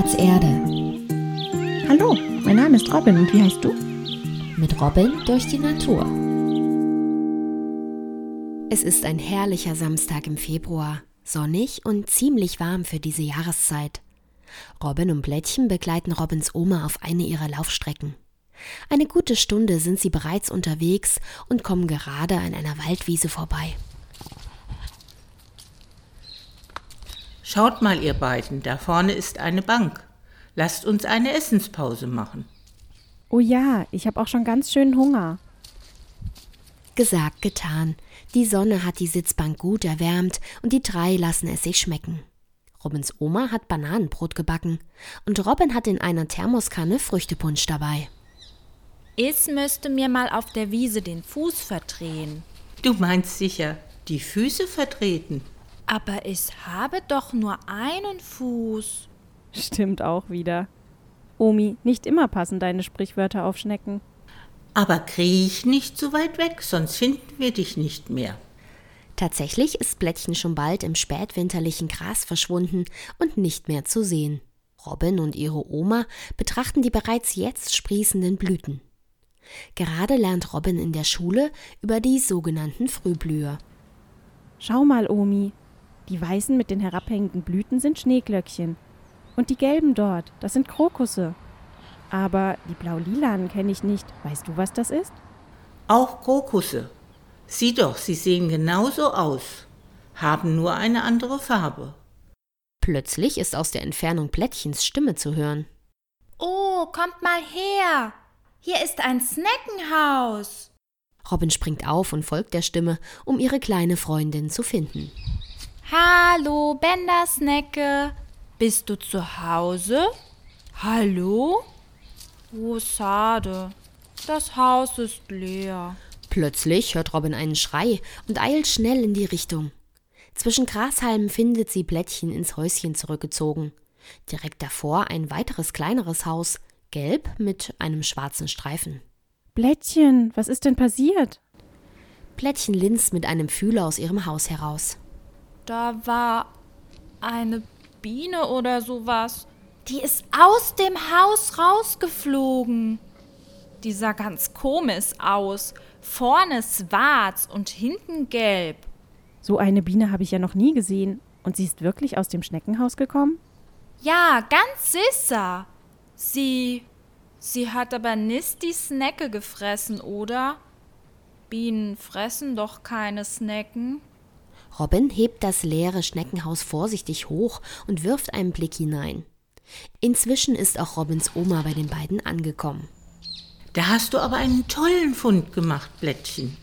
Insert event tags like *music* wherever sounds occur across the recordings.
Platz Erde. Hallo, mein Name ist Robin und wie heißt du? Mit Robin durch die Natur. Es ist ein herrlicher Samstag im Februar, sonnig und ziemlich warm für diese Jahreszeit. Robin und Blättchen begleiten Robins Oma auf eine ihrer Laufstrecken. Eine gute Stunde sind sie bereits unterwegs und kommen gerade an einer Waldwiese vorbei. Schaut mal, ihr beiden, da vorne ist eine Bank. Lasst uns eine Essenspause machen. Oh ja, ich habe auch schon ganz schön Hunger. Gesagt, getan. Die Sonne hat die Sitzbank gut erwärmt und die drei lassen es sich schmecken. Robins Oma hat Bananenbrot gebacken und Robin hat in einer Thermoskanne Früchtepunsch dabei. Ich müsste mir mal auf der Wiese den Fuß verdrehen. Du meinst sicher, die Füße vertreten? Aber ich habe doch nur einen Fuß. Stimmt auch wieder. Omi, nicht immer passen deine Sprichwörter auf Schnecken. Aber kriech nicht so weit weg, sonst finden wir dich nicht mehr. Tatsächlich ist Blättchen schon bald im spätwinterlichen Gras verschwunden und nicht mehr zu sehen. Robin und ihre Oma betrachten die bereits jetzt sprießenden Blüten. Gerade lernt Robin in der Schule über die sogenannten Frühblüher. Schau mal, Omi, die weißen mit den herabhängenden Blüten sind Schneeglöckchen. Und die gelben dort, das sind Krokusse. Aber die blau-lilanen kenne ich nicht. Weißt du, was das ist? Auch Krokusse. Sieh doch, sie sehen genauso aus, haben nur eine andere Farbe. Plötzlich ist aus der Entfernung Plättchens Stimme zu hören. Oh, kommt mal her! Hier ist ein Sneckenhaus! Robin springt auf und folgt der Stimme, um ihre kleine Freundin zu finden. Hallo, Bender Snecke. Bist du zu Hause? Hallo? Oh, schade. Das Haus ist leer. Plötzlich hört Robin einen Schrei und eilt schnell in die Richtung. Zwischen Grashalmen findet sie Blättchen ins Häuschen zurückgezogen. Direkt davor ein weiteres kleineres Haus, gelb mit einem schwarzen Streifen. Blättchen, was ist denn passiert? Blättchen linst mit einem Fühler aus ihrem Haus heraus. Da war eine Biene oder sowas. Die ist aus dem Haus rausgeflogen. Die sah ganz komisch aus. Vorne schwarz und hinten gelb. So eine Biene habe ich ja noch nie gesehen. Und sie ist wirklich aus dem Schneckenhaus gekommen? Ja, ganz sicher. Sie. Sie hat aber nicht die Snecke gefressen, oder? Bienen fressen doch keine Snecken. Robin hebt das leere Schneckenhaus vorsichtig hoch und wirft einen Blick hinein. Inzwischen ist auch Robins Oma bei den beiden angekommen. Da hast du aber einen tollen Fund gemacht, Blättchen.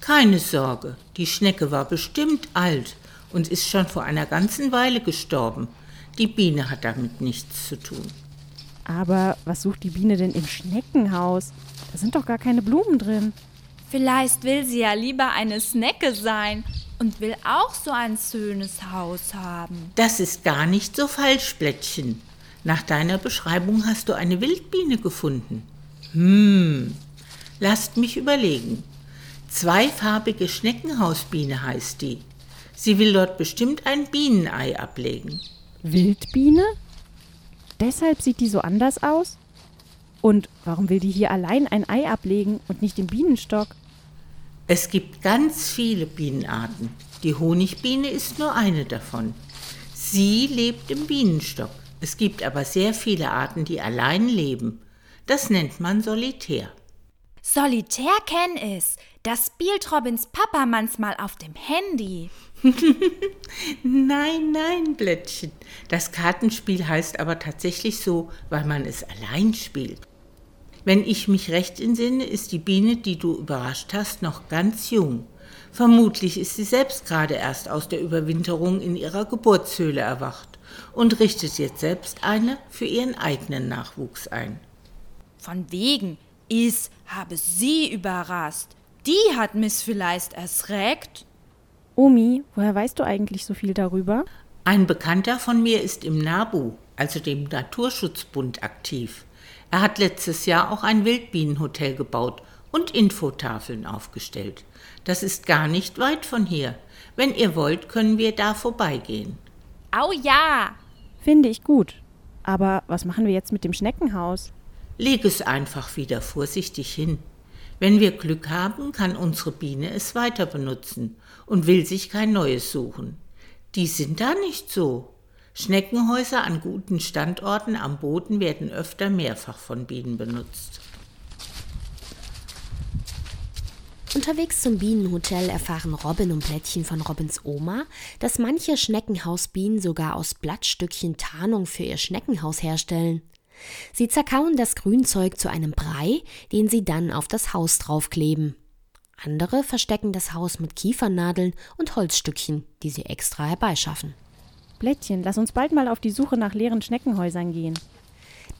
Keine Sorge, die Schnecke war bestimmt alt und ist schon vor einer ganzen Weile gestorben. Die Biene hat damit nichts zu tun. Aber was sucht die Biene denn im Schneckenhaus? Da sind doch gar keine Blumen drin. Vielleicht will sie ja lieber eine Snecke sein und will auch so ein schönes Haus haben. Das ist gar nicht so falsch, Blättchen. Nach deiner Beschreibung hast du eine Wildbiene gefunden. Hm, lasst mich überlegen. Zweifarbige Schneckenhausbiene heißt die. Sie will dort bestimmt ein Bienenei ablegen. Wildbiene? Deshalb sieht die so anders aus? Und warum will die hier allein ein Ei ablegen und nicht im Bienenstock? Es gibt ganz viele Bienenarten. Die Honigbiene ist nur eine davon. Sie lebt im Bienenstock. Es gibt aber sehr viele Arten, die allein leben. Das nennt man Solitär. Solitär kenn es. Das spielt Robins Papa manchmal auf dem Handy. *laughs* nein, nein, Blättchen. Das Kartenspiel heißt aber tatsächlich so, weil man es allein spielt. Wenn ich mich recht entsinne, ist die Biene, die du überrascht hast, noch ganz jung. Vermutlich ist sie selbst gerade erst aus der Überwinterung in ihrer Geburtshöhle erwacht und richtet jetzt selbst eine für ihren eigenen Nachwuchs ein. Von wegen, ich habe sie überrascht. Die hat mich vielleicht erschreckt. Omi, woher weißt du eigentlich so viel darüber? Ein Bekannter von mir ist im NABU, also dem Naturschutzbund, aktiv. Er hat letztes Jahr auch ein Wildbienenhotel gebaut und Infotafeln aufgestellt. Das ist gar nicht weit von hier. Wenn ihr wollt, können wir da vorbeigehen. Au ja! Finde ich gut. Aber was machen wir jetzt mit dem Schneckenhaus? Leg es einfach wieder vorsichtig hin. Wenn wir Glück haben, kann unsere Biene es weiter benutzen und will sich kein neues suchen. Die sind da nicht so. Schneckenhäuser an guten Standorten am Boden werden öfter mehrfach von Bienen benutzt. Unterwegs zum Bienenhotel erfahren Robin und Blättchen von Robins Oma, dass manche Schneckenhausbienen sogar aus Blattstückchen Tarnung für ihr Schneckenhaus herstellen. Sie zerkauen das Grünzeug zu einem Brei, den sie dann auf das Haus draufkleben. Andere verstecken das Haus mit Kiefernadeln und Holzstückchen, die sie extra herbeischaffen. Blättchen, lass uns bald mal auf die Suche nach leeren Schneckenhäusern gehen.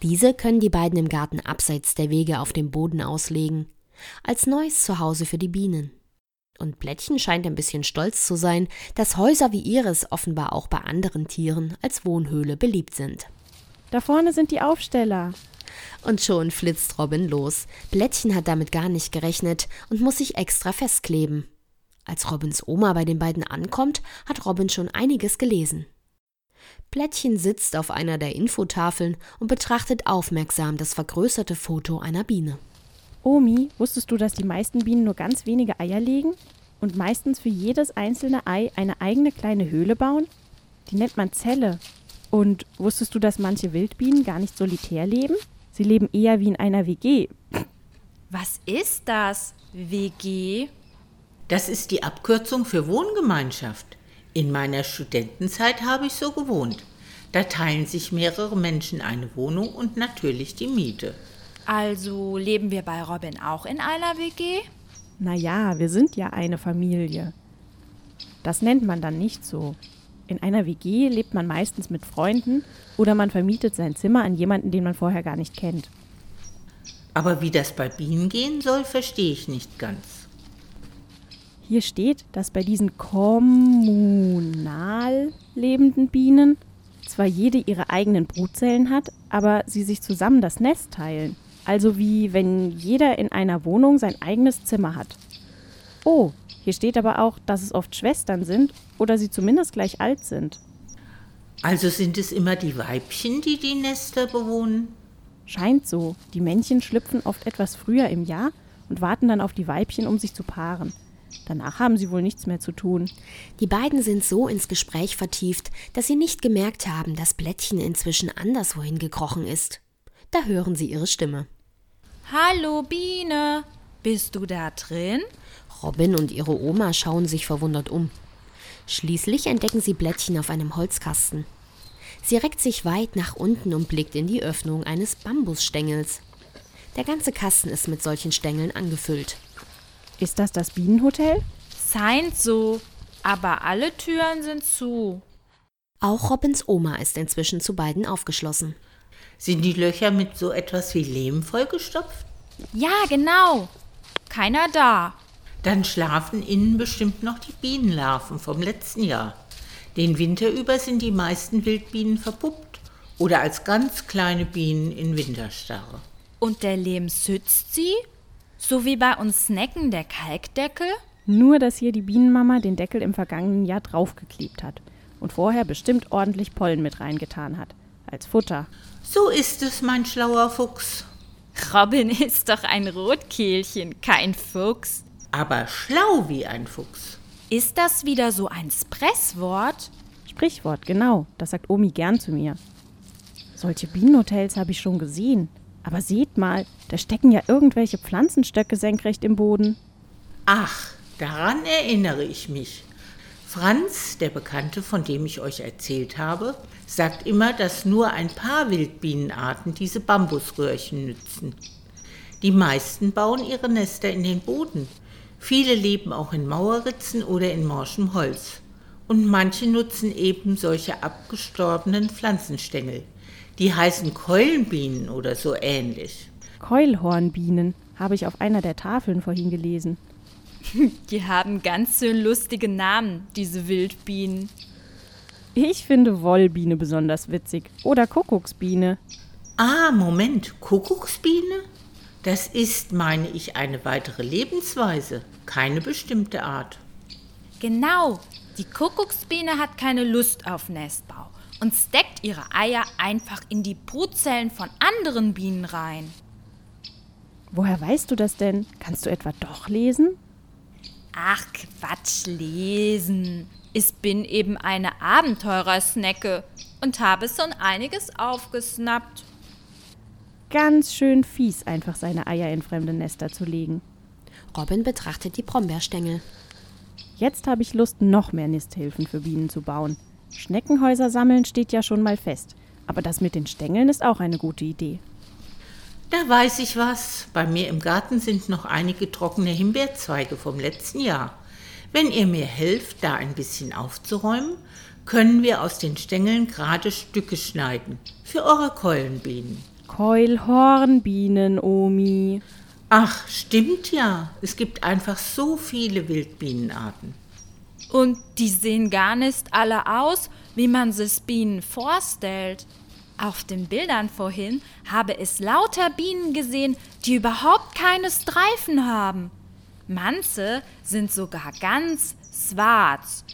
Diese können die beiden im Garten abseits der Wege auf dem Boden auslegen, als neues Zuhause für die Bienen. Und Blättchen scheint ein bisschen stolz zu sein, dass Häuser wie ihres offenbar auch bei anderen Tieren als Wohnhöhle beliebt sind. Da vorne sind die Aufsteller. Und schon flitzt Robin los. Blättchen hat damit gar nicht gerechnet und muss sich extra festkleben. Als Robins Oma bei den beiden ankommt, hat Robin schon einiges gelesen. Blättchen sitzt auf einer der Infotafeln und betrachtet aufmerksam das vergrößerte Foto einer Biene. Omi, wusstest du, dass die meisten Bienen nur ganz wenige Eier legen und meistens für jedes einzelne Ei eine eigene kleine Höhle bauen? Die nennt man Zelle. Und wusstest du, dass manche Wildbienen gar nicht solitär leben? Sie leben eher wie in einer WG. Was ist das? WG? Das ist die Abkürzung für Wohngemeinschaft. In meiner Studentenzeit habe ich so gewohnt. Da teilen sich mehrere Menschen eine Wohnung und natürlich die Miete. Also leben wir bei Robin auch in einer WG? Naja, wir sind ja eine Familie. Das nennt man dann nicht so. In einer WG lebt man meistens mit Freunden oder man vermietet sein Zimmer an jemanden, den man vorher gar nicht kennt. Aber wie das bei Bienen gehen soll, verstehe ich nicht ganz. Hier steht, dass bei diesen kommunal lebenden Bienen zwar jede ihre eigenen Brutzellen hat, aber sie sich zusammen das Nest teilen. Also wie wenn jeder in einer Wohnung sein eigenes Zimmer hat. Oh, hier steht aber auch, dass es oft Schwestern sind oder sie zumindest gleich alt sind. Also sind es immer die Weibchen, die die Nester bewohnen? Scheint so. Die Männchen schlüpfen oft etwas früher im Jahr und warten dann auf die Weibchen, um sich zu paaren. Danach haben sie wohl nichts mehr zu tun. Die beiden sind so ins Gespräch vertieft, dass sie nicht gemerkt haben, dass Blättchen inzwischen anderswohin gekrochen ist. Da hören sie ihre Stimme. Hallo Biene, bist du da drin? Robin und ihre Oma schauen sich verwundert um. Schließlich entdecken sie Blättchen auf einem Holzkasten. Sie reckt sich weit nach unten und blickt in die Öffnung eines Bambusstängels. Der ganze Kasten ist mit solchen Stängeln angefüllt. Ist das das Bienenhotel? Scheint so, aber alle Türen sind zu. Auch Robins Oma ist inzwischen zu beiden aufgeschlossen. Sind die Löcher mit so etwas wie Lehm vollgestopft? Ja, genau. Keiner da. Dann schlafen innen bestimmt noch die Bienenlarven vom letzten Jahr. Den Winter über sind die meisten Wildbienen verpuppt oder als ganz kleine Bienen in Winterstarre. Und der Lehm schützt sie? So wie bei uns Snacken der Kalkdeckel? Nur, dass hier die Bienenmama den Deckel im vergangenen Jahr draufgeklebt hat und vorher bestimmt ordentlich Pollen mit reingetan hat. Als Futter. So ist es, mein schlauer Fuchs. Robin *laughs* ist doch ein Rotkehlchen, kein Fuchs. Aber schlau wie ein Fuchs. Ist das wieder so ein Spresswort? Sprichwort, genau. Das sagt Omi gern zu mir. Solche Bienenhotels habe ich schon gesehen. Aber seht mal, da stecken ja irgendwelche Pflanzenstöcke senkrecht im Boden. Ach, daran erinnere ich mich. Franz, der Bekannte, von dem ich euch erzählt habe, sagt immer, dass nur ein paar Wildbienenarten diese Bambusröhrchen nützen. Die meisten bauen ihre Nester in den Boden. Viele leben auch in Mauerritzen oder in morschem Holz. Und manche nutzen eben solche abgestorbenen Pflanzenstängel. Die heißen Keulenbienen oder so ähnlich. Keulhornbienen habe ich auf einer der Tafeln vorhin gelesen. *laughs* Die haben ganz schön lustige Namen, diese Wildbienen. Ich finde Wollbiene besonders witzig. Oder Kuckucksbiene. Ah, Moment, Kuckucksbiene? Das ist, meine ich, eine weitere Lebensweise, keine bestimmte Art. Genau, die Kuckucksbiene hat keine Lust auf Nestbau und steckt ihre Eier einfach in die Brutzellen von anderen Bienen rein. Woher weißt du das denn? Kannst du etwa doch lesen? Ach, Quatsch, lesen. Ich bin eben eine Abenteurersnecke und habe schon einiges aufgesnappt. Ganz schön fies, einfach seine Eier in fremde Nester zu legen. Robin betrachtet die Brombeerstängel. Jetzt habe ich Lust, noch mehr Nisthilfen für Bienen zu bauen. Schneckenhäuser sammeln steht ja schon mal fest. Aber das mit den Stängeln ist auch eine gute Idee. Da weiß ich was. Bei mir im Garten sind noch einige trockene Himbeerzweige vom letzten Jahr. Wenn ihr mir helft, da ein bisschen aufzuräumen, können wir aus den Stängeln gerade Stücke schneiden. Für eure Keulenbienen. Keulhornbienen, Omi. Ach, stimmt ja. Es gibt einfach so viele Wildbienenarten. Und die sehen gar nicht alle aus, wie man sich Bienen vorstellt. Auf den Bildern vorhin habe es lauter Bienen gesehen, die überhaupt keine Streifen haben. Manche sind sogar ganz schwarz.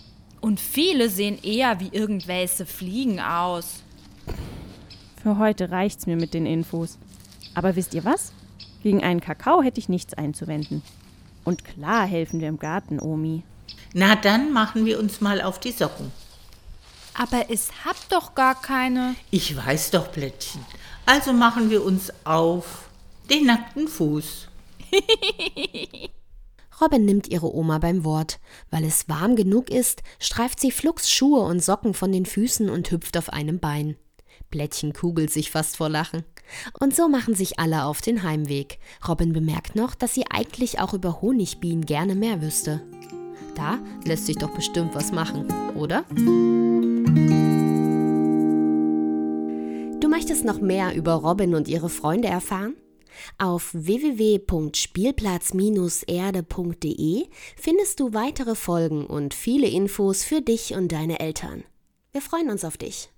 Und viele sehen eher wie irgendwelche Fliegen aus. Für heute reicht's mir mit den Infos. Aber wisst ihr was? Gegen einen Kakao hätte ich nichts einzuwenden. Und klar helfen wir im Garten, Omi. Na, dann machen wir uns mal auf die Socken. Aber es hat doch gar keine. Ich weiß doch, Blättchen. Also machen wir uns auf den nackten Fuß. *laughs* Robin nimmt ihre Oma beim Wort. Weil es warm genug ist, streift sie flugs Schuhe und Socken von den Füßen und hüpft auf einem Bein. Blättchen kugelt sich fast vor Lachen. Und so machen sich alle auf den Heimweg. Robin bemerkt noch, dass sie eigentlich auch über Honigbienen gerne mehr wüsste. Da lässt sich doch bestimmt was machen, oder? Du möchtest noch mehr über Robin und ihre Freunde erfahren? Auf www.spielplatz-erde.de findest du weitere Folgen und viele Infos für dich und deine Eltern. Wir freuen uns auf dich.